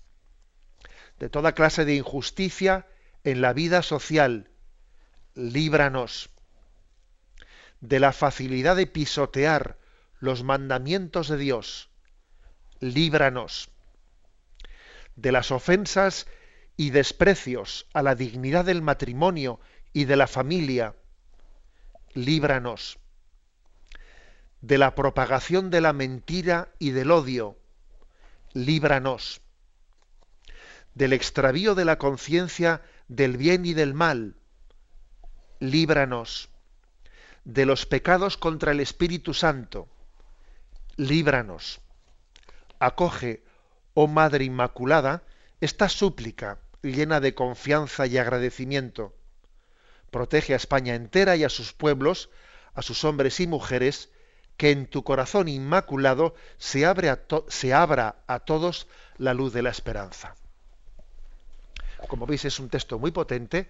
De toda clase de injusticia en la vida social, líbranos. De la facilidad de pisotear los mandamientos de Dios, líbranos de las ofensas y desprecios a la dignidad del matrimonio y de la familia, líbranos. De la propagación de la mentira y del odio, líbranos. Del extravío de la conciencia del bien y del mal, líbranos. De los pecados contra el Espíritu Santo, líbranos. Acoge oh Madre Inmaculada, esta súplica llena de confianza y agradecimiento. Protege a España entera y a sus pueblos, a sus hombres y mujeres, que en tu corazón inmaculado se, abra a todos la luz de la esperanza. Como veis es un texto muy potente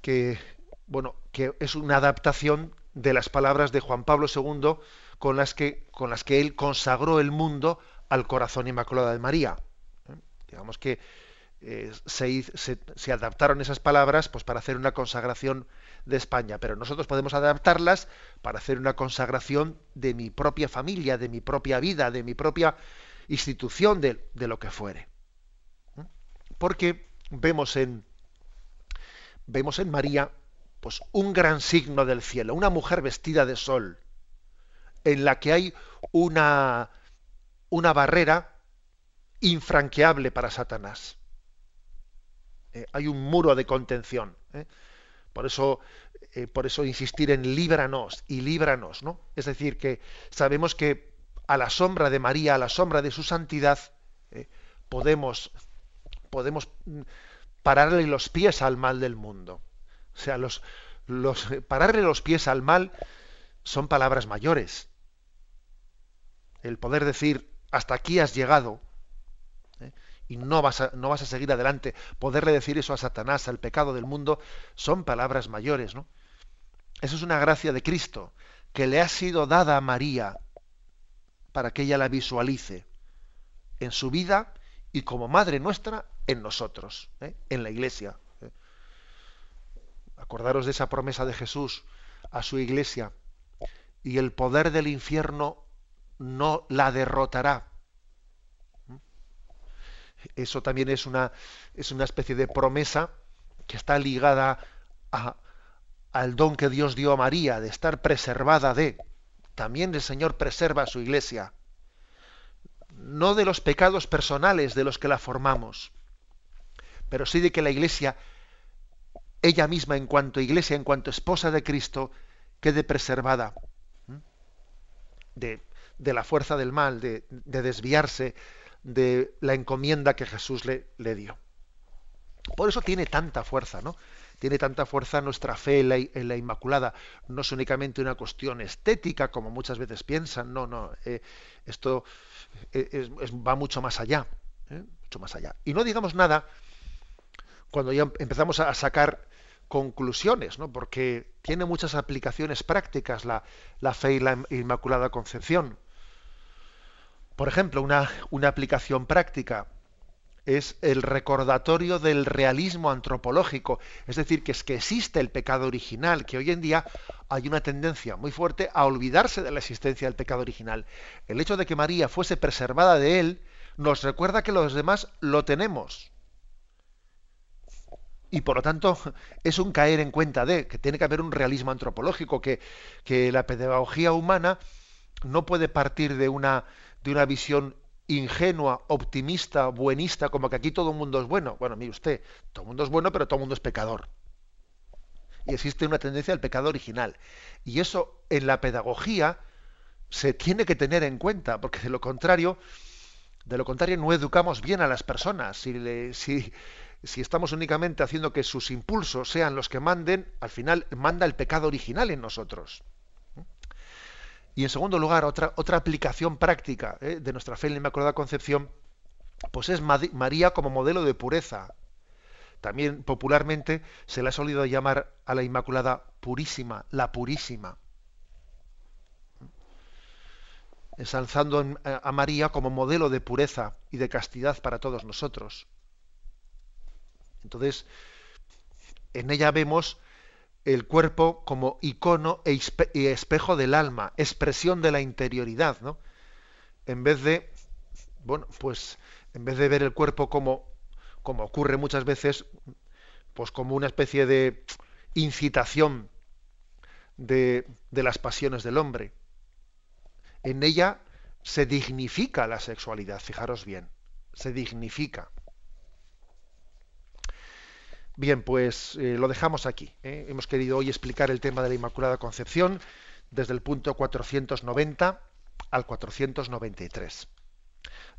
que bueno, que es una adaptación de las palabras de Juan Pablo II con las que, con las que él consagró el mundo al corazón inmaculado de María. ¿eh? Digamos que eh, se, adaptaron esas palabras pues, para hacer una consagración de España, pero nosotros podemos adaptarlas para hacer una consagración de mi propia familia, de mi propia vida, de mi propia institución, de, lo que fuere. Porque vemos en, vemos en María pues, un gran signo del cielo, una mujer vestida de sol, en la que hay una una barrera infranqueable para Satanás. Eh, hay un muro de contención. ¿eh? Por eso, eh, por eso insistir en líbranos y líbranos, ¿no? Es decir, que sabemos que a la sombra de María, a la sombra de su santidad, podemos, podemos mm, pararle los pies al mal del mundo. O sea, los, los, pararle los pies al mal son palabras mayores. El poder decir hasta aquí has llegado. Y no vas, a, no vas a seguir adelante. Poderle decir eso a Satanás, al pecado del mundo, son palabras mayores, ¿no? Eso es una gracia de Cristo que le ha sido dada a María para que ella la visualice en su vida y como madre nuestra en nosotros, ¿eh? en la iglesia. ¿eh? Acordaros de esa promesa de Jesús a su iglesia. Y el poder del infierno no la derrotará. Eso también es una, es una especie de promesa que está ligada al don que Dios dio a María, de estar preservada de. También el Señor preserva a su iglesia. No de los pecados personales de los que la formamos, pero sí de que la iglesia, ella misma en cuanto iglesia, en cuanto esposa de Cristo, quede preservada de, de la fuerza del mal, de, desviarse de la encomienda que Jesús le, le, dio. Por eso tiene tanta fuerza, ¿no? Tiene tanta fuerza nuestra fe en la, Inmaculada. No es únicamente una cuestión estética, como muchas veces piensan, no, no. Eh, esto eh, va mucho más allá, ¿eh? mucho más allá. Y no digamos nada cuando ya empezamos a sacar conclusiones, ¿no? porque tiene muchas aplicaciones prácticas la, la fe y la Inmaculada Concepción. Por ejemplo, una, aplicación práctica. es el recordatorio del realismo antropológico, es decir, que es que existe el pecado original, que hoy en día hay una tendencia muy fuerte a olvidarse de la existencia del pecado original. El hecho de que María fuese preservada de él nos recuerda que los demás lo tenemos. Y por lo tanto es un caer en cuenta de que tiene que haber un realismo antropológico, que la pedagogía humana no puede partir de una, de una visión ingenua, optimista, buenista, como que aquí todo el mundo es bueno. Bueno, mire usted, todo el mundo es bueno, pero todo el mundo es pecador. Y existe una tendencia al pecado original. Y eso en la pedagogía se tiene que tener en cuenta, porque de lo contrario, de lo contrario no educamos bien a las personas. Si, si, si estamos únicamente haciendo que sus impulsos sean los que manden, al final manda el pecado original en nosotros. Y en segundo lugar, otra, otra aplicación práctica ¿eh? de nuestra fe en la Inmaculada Concepción, pues es María como modelo de pureza. También popularmente se le ha solido llamar a la Inmaculada purísima, la purísima. Ensalzando a María como modelo de pureza y de castidad para todos nosotros. Entonces, en ella vemos el cuerpo como icono e y espejo del alma, expresión de la interioridad, ¿no? En vez de, bueno, pues en vez de ver el cuerpo como, como ocurre muchas veces, pues como una especie de incitación de, de las pasiones del hombre. En ella se dignifica la sexualidad, fijaros bien, se dignifica. Bien, pues eh, lo dejamos aquí. ¿eh? Hemos querido hoy explicar el tema de la Inmaculada Concepción desde el punto 490 al 493.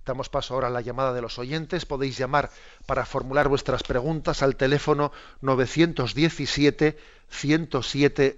Damos paso ahora a la llamada de los oyentes. Podéis llamar para formular vuestras preguntas al teléfono 917 107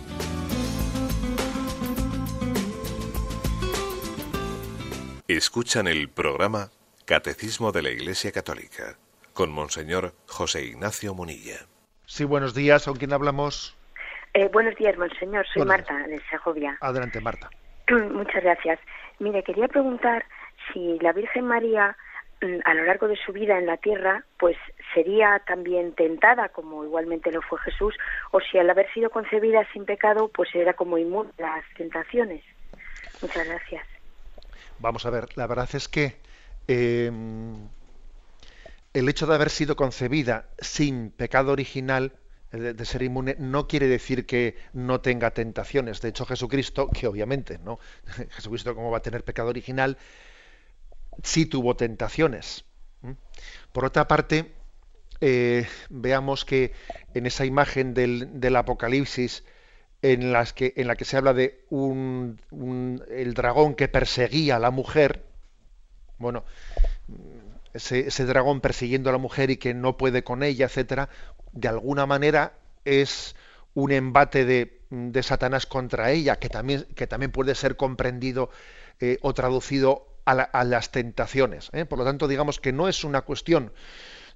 Escuchan el programa Catecismo de la Iglesia Católica con Monseñor José Ignacio Munilla. Sí, buenos días. ¿Con quién hablamos? Eh, buenos días, Monseñor. Soy Marta, de Segovia. Adelante, Marta. Muchas gracias. Mire, quería preguntar si la Virgen María mm, a lo largo de su vida en la tierra, pues sería también tentada, como igualmente lo fue Jesús, o si al haber sido concebida sin pecado, pues era como inmune a las tentaciones. Muchas gracias. Vamos a ver, la verdad es que em, el hecho de haber sido concebida sin pecado original, de, ser inmune, no quiere decir que no tenga tentaciones. De hecho, Jesucristo, que obviamente, ¿no? Jesucristo, ¿cómo va a tener pecado original? Sí tuvo tentaciones. Por otra parte, eh, veamos que en esa imagen del Apocalipsis, en, las que, en la que se habla de un, el dragón que perseguía a la mujer, bueno, ese, ese, dragón persiguiendo a la mujer y que no puede con ella, etcétera, de alguna manera es un embate de, de Satanás contra ella, que también, que también puede ser comprendido eh, o traducido a, a las tentaciones. ¿eh? Por lo tanto, digamos que no es una cuestión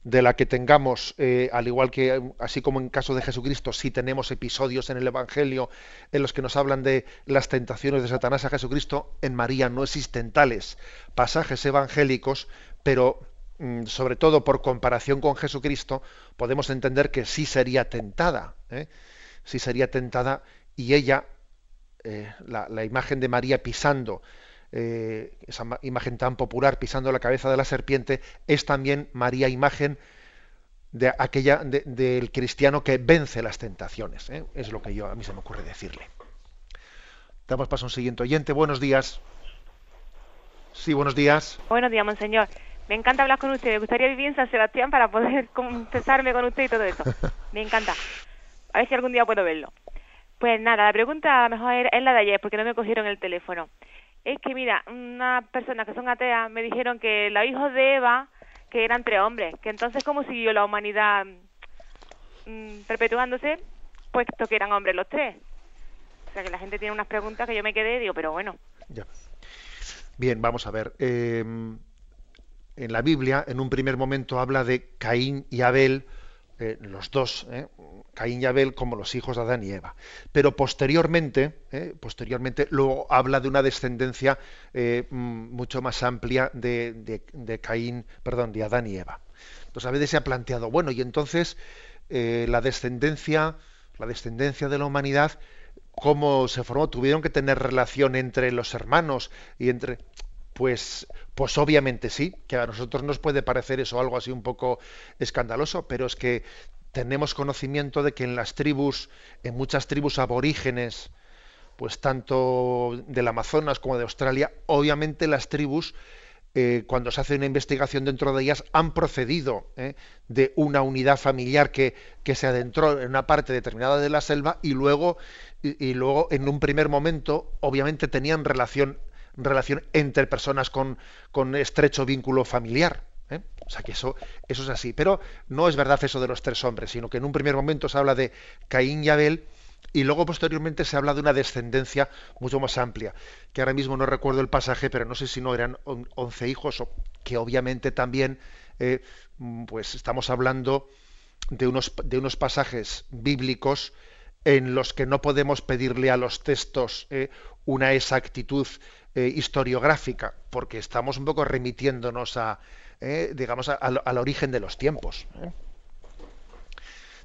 de la que tengamos, eh, al igual que, así como en caso de Jesucristo, sí tenemos episodios en el Evangelio en los que nos hablan de las tentaciones de Satanás a Jesucristo, en María no existen tales pasajes evangélicos, pero mm, sobre todo por comparación con Jesucristo, podemos entender que sí sería tentada, ¿eh? sí sería tentada y ella, eh, la, imagen de María pisando, eh, esa imagen tan popular pisando la cabeza de la serpiente, es también María imagen de aquella del cristiano que vence las tentaciones. Es lo que yo a mí se me ocurre decirle. Damos paso a un siguiente oyente. Buenos días. Sí, buenos días. Buenos días, monseñor. Me encanta hablar con usted. Me gustaría vivir en San Sebastián para poder confesarme con usted y todo eso. Me encanta. A ver si algún día puedo verlo. Pues nada, la pregunta mejor es la de ayer, porque no me cogieron el teléfono. Es que, mira, unas personas que son ateas me dijeron que los hijos de Eva, que eran tres hombres, que entonces cómo siguió la humanidad mm, perpetuándose, puesto que eran hombres los tres. O sea, que la gente tiene unas preguntas que yo me quedé y digo, pero bueno. Ya. Bien, vamos a ver. Em, en la Biblia, en un primer momento, habla de Caín y Abel, eh, los dos, eh, Caín y Abel, como los hijos de Adán y Eva. Pero posteriormente, eh, posteriormente, luego habla de una descendencia mucho más amplia de, de, Caín, perdón, de Adán y Eva. Entonces a veces se ha planteado, bueno, y entonces la descendencia, la descendencia de la humanidad cómo se formó, tuvieron que tener relación entre los hermanos y entre pues pues obviamente sí, que a nosotros nos puede parecer eso algo así un poco escandaloso, pero es que tenemos conocimiento de que en las tribus, en muchas tribus aborígenes, pues tanto del Amazonas como de Australia, obviamente las tribus eh, cuando se hace una investigación dentro de ellas, han procedido eh, de una unidad familiar que, que, se adentró en una parte determinada de la selva y luego, y, luego en un primer momento, obviamente tenían relación, relación entre personas con, con estrecho vínculo familiar. ¿eh? O sea que eso, eso es así. Pero no es verdad eso de los tres hombres, sino que en un primer momento se habla de Caín y Abel, y luego posteriormente se habla de una descendencia mucho más amplia, que ahora mismo no recuerdo el pasaje, pero no sé si no eran once hijos, o que obviamente también eh, pues estamos hablando de unos, de unos pasajes bíblicos en los que no podemos pedirle a los textos eh, una exactitud eh, historiográfica, porque estamos un poco remitiéndonos a, digamos, al origen de los tiempos.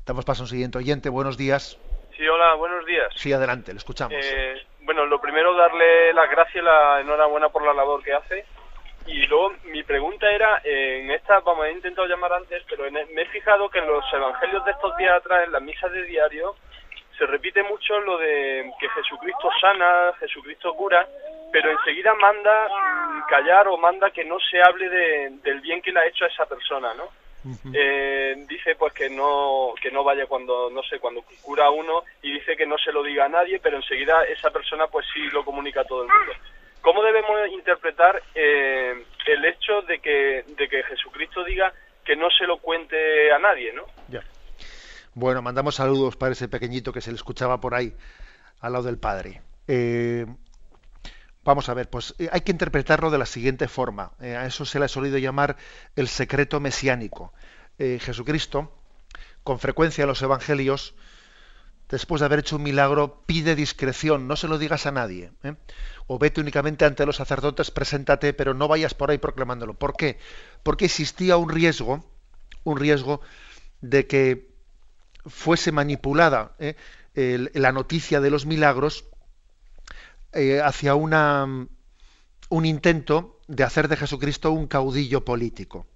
Damos paso a un siguiente oyente. Buenos días. Sí, hola, buenos días. Sí, adelante, le escuchamos. Eh, bueno, lo primero, darle las gracias y la enhorabuena por la labor que hace. Y luego, mi pregunta era, en esta, vamos, he intentado llamar antes, pero me he fijado que en los evangelios de estos días atrás, en las misas de diario, se repite mucho lo de que Jesucristo sana, Jesucristo cura, pero enseguida manda callar o manda que no se hable del bien que le ha hecho a esa persona, ¿no? eh, dice pues que no que no vaya cuando no sé cuando cura uno y dice que no se lo diga a nadie pero enseguida esa persona pues sí lo comunica a todo el mundo cómo debemos interpretar eh, el hecho de que de que Jesucristo diga que no se lo cuente a nadie no. Bueno mandamos saludos para ese pequeñito que se le escuchaba por ahí al lado del padre eh, Vamos a ver, pues eh, hay que interpretarlo de la siguiente forma. Eh, a eso se le ha solido llamar el secreto mesiánico. Eh, Jesucristo, con frecuencia en los evangelios, después de haber hecho un milagro, pide discreción, no se lo digas a nadie. O vete únicamente ante los sacerdotes, preséntate, pero no vayas por ahí proclamándolo. ¿Por qué? Porque existía un riesgo, un riesgo de que fuese manipulada la noticia de los milagros eh, hacia un intento de hacer de Jesucristo un caudillo político.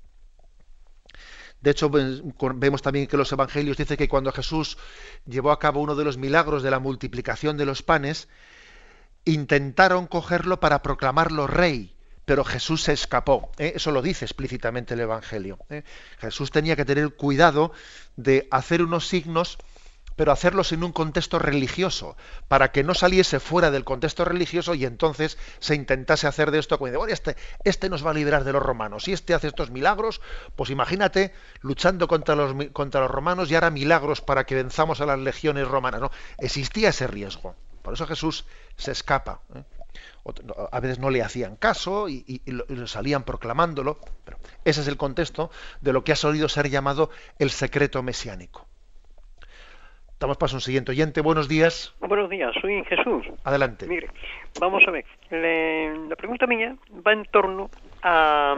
De hecho, vemos también que los evangelios dicen que cuando Jesús llevó a cabo uno de los milagros de la multiplicación de los panes, intentaron cogerlo para proclamarlo rey, pero Jesús se escapó. ¿eh? Eso lo dice explícitamente el Evangelio. ¿eh? Jesús tenía que tener cuidado de hacer unos signos pero hacerlos en un contexto religioso, para que no saliese fuera del contexto religioso y entonces se intentase hacer de esto como de, este, este nos va a liberar de los romanos, y este hace estos milagros, pues imagínate luchando contra los, contra los romanos y hará milagros para que venzamos a las legiones romanas. No, existía ese riesgo. Por eso Jesús se escapa. ¿eh? A veces no le hacían caso y, y, salían proclamándolo. Pero ese es el contexto de lo que ha solido ser llamado el secreto mesiánico. Damos paso a un siguiente oyente. Buenos días. Buenos días, soy Jesús. Adelante. Mire, vamos a ver. la pregunta mía va en torno a,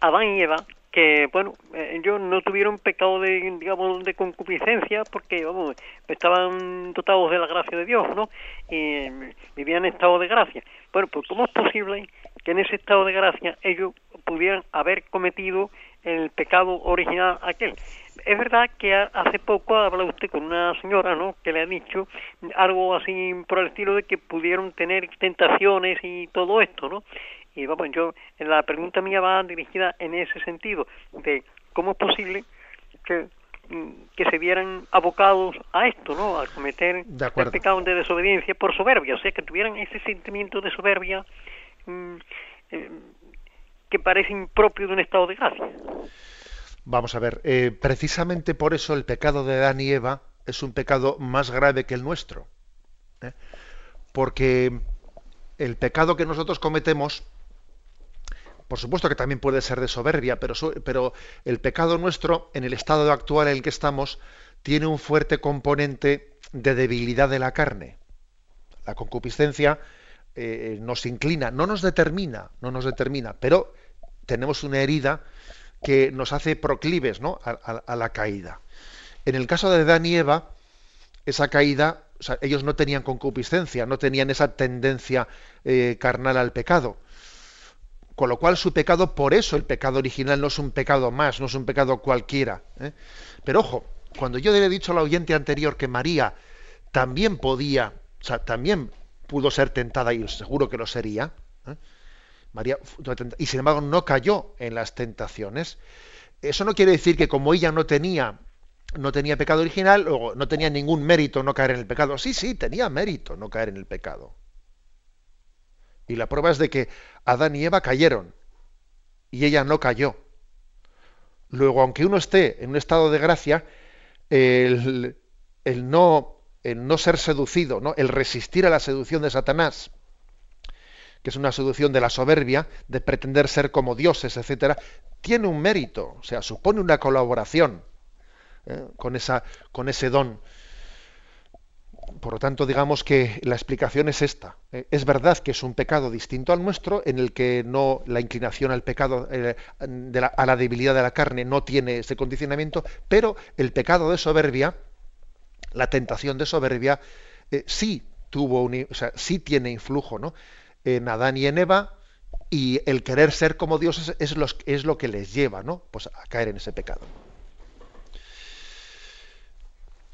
Adán y Eva que bueno eh, ellos no tuvieron pecado de digamos de concupiscencia porque vamos estaban dotados de la gracia de Dios no y eh, vivían en estado de gracia bueno pues cómo es posible que en ese estado de gracia ellos pudieran haber cometido el pecado original aquel es verdad que hace poco habla usted con una señora, ¿no? Que le ha dicho algo así por el estilo de que pudieron tener tentaciones y todo esto, ¿no? Y vamos, yo, la pregunta mía va dirigida en ese sentido, de cómo es posible que, mm, que se vieran abocados a esto, ¿no? A cometer el pecado de desobediencia por soberbia, o sea, que tuvieran ese sentimiento de soberbia mm, eh, que parece impropio de un estado de gracia. Vamos a ver, eh, precisamente por eso el pecado de Adán y Eva es un pecado más grave que el nuestro. ¿eh? Porque el pecado que nosotros cometemos por supuesto que también puede ser de soberbia, pero, el pecado nuestro, en el estado actual en el que estamos, tiene un fuerte componente de debilidad de la carne. La concupiscencia eh, nos inclina, no nos determina, no nos determina, pero tenemos una herida que nos hace proclives ¿no? a, la caída. En el caso de Adán y Eva, esa caída, ellos no tenían concupiscencia, no tenían esa tendencia eh, carnal al pecado con lo cual su pecado, por eso el pecado original no es un pecado más, no es un pecado cualquiera. ¿eh? Pero ojo, cuando yo le he dicho al oyente anterior que María también podía, o sea, también pudo ser tentada, y seguro que lo sería, ¿eh? María, y sin embargo no cayó en las tentaciones, eso no quiere decir que como ella no tenía no tenía pecado original, o no tenía ningún mérito no caer en el pecado. Sí, sí, tenía mérito no caer en el pecado. Y la prueba es de que Adán y Eva cayeron y ella no cayó. Luego, aunque uno esté en un estado de gracia, el, no, ser seducido, el resistir a la seducción de Satanás, que es una seducción de la soberbia, de pretender ser como dioses, etcétera, tiene un mérito, o sea, supone una colaboración ¿eh? con ese don por lo tanto, digamos que la explicación es esta. Eh, es verdad que es un pecado distinto al nuestro, en el que no la inclinación al pecado, eh, a la debilidad de la carne, no tiene ese condicionamiento, pero el pecado de soberbia, la tentación de soberbia, eh, sí tuvo, un, sí tiene influjo, ¿no? En Adán y en Eva, y el querer ser como Dios es, es lo que les lleva, ¿no? Pues a caer en ese pecado.